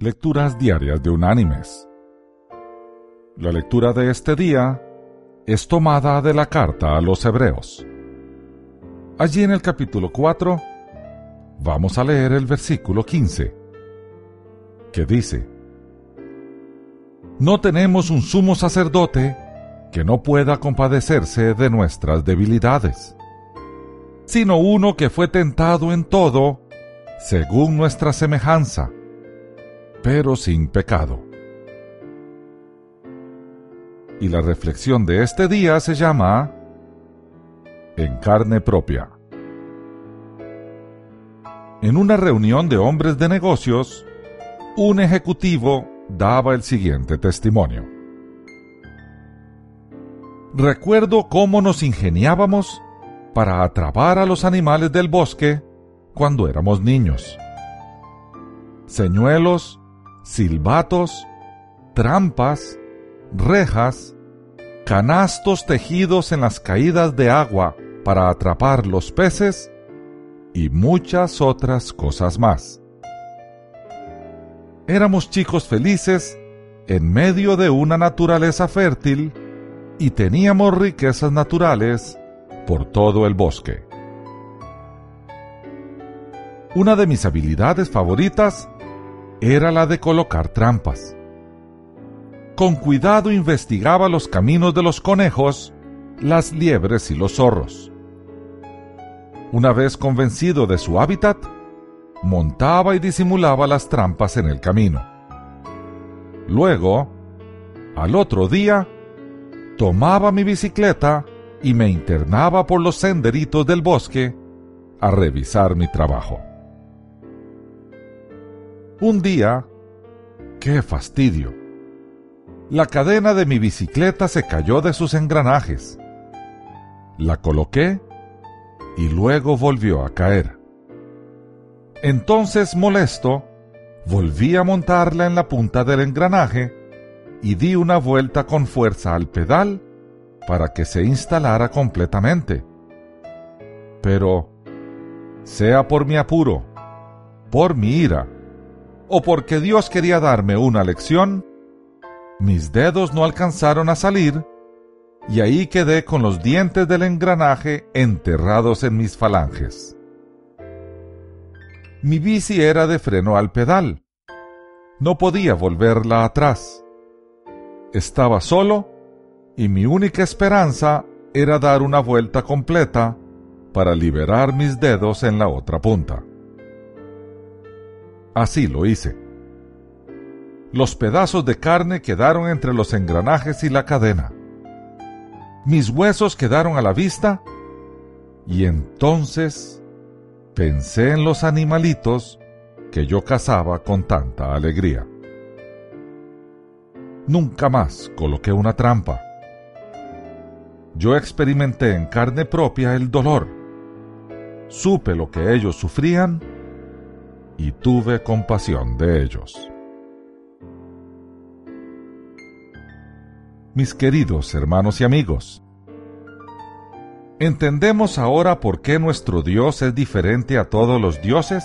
Lecturas Diarias de Unánimes. La lectura de este día es tomada de la carta a los Hebreos. Allí en el capítulo 4 vamos a leer el versículo 15, que dice, No tenemos un sumo sacerdote que no pueda compadecerse de nuestras debilidades, sino uno que fue tentado en todo, según nuestra semejanza pero sin pecado. Y la reflexión de este día se llama En carne propia. En una reunión de hombres de negocios, un ejecutivo daba el siguiente testimonio. Recuerdo cómo nos ingeniábamos para atrapar a los animales del bosque cuando éramos niños. Señuelos silbatos, trampas, rejas, canastos tejidos en las caídas de agua para atrapar los peces y muchas otras cosas más. Éramos chicos felices en medio de una naturaleza fértil y teníamos riquezas naturales por todo el bosque. Una de mis habilidades favoritas era la de colocar trampas. Con cuidado investigaba los caminos de los conejos, las liebres y los zorros. Una vez convencido de su hábitat, montaba y disimulaba las trampas en el camino. Luego, al otro día, tomaba mi bicicleta y me internaba por los senderitos del bosque a revisar mi trabajo. Un día, ¡qué fastidio! La cadena de mi bicicleta se cayó de sus engranajes. La coloqué y luego volvió a caer. Entonces, molesto, volví a montarla en la punta del engranaje y di una vuelta con fuerza al pedal para que se instalara completamente. Pero, sea por mi apuro, por mi ira, o porque Dios quería darme una lección, mis dedos no alcanzaron a salir y ahí quedé con los dientes del engranaje enterrados en mis falanges. Mi bici era de freno al pedal. No podía volverla atrás. Estaba solo y mi única esperanza era dar una vuelta completa para liberar mis dedos en la otra punta. Así lo hice. Los pedazos de carne quedaron entre los engranajes y la cadena. Mis huesos quedaron a la vista y entonces pensé en los animalitos que yo cazaba con tanta alegría. Nunca más coloqué una trampa. Yo experimenté en carne propia el dolor. Supe lo que ellos sufrían y tuve compasión de ellos. Mis queridos hermanos y amigos, ¿entendemos ahora por qué nuestro Dios es diferente a todos los dioses?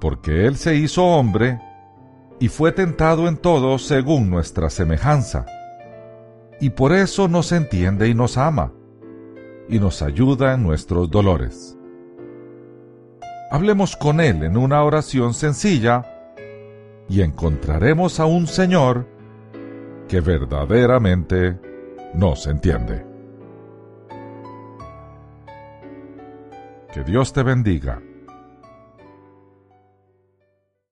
Porque Él se hizo hombre y fue tentado en todo según nuestra semejanza, y por eso nos entiende y nos ama, y nos ayuda en nuestros dolores. Hablemos con Él en una oración sencilla y encontraremos a un Señor que verdaderamente nos entiende. Que Dios te bendiga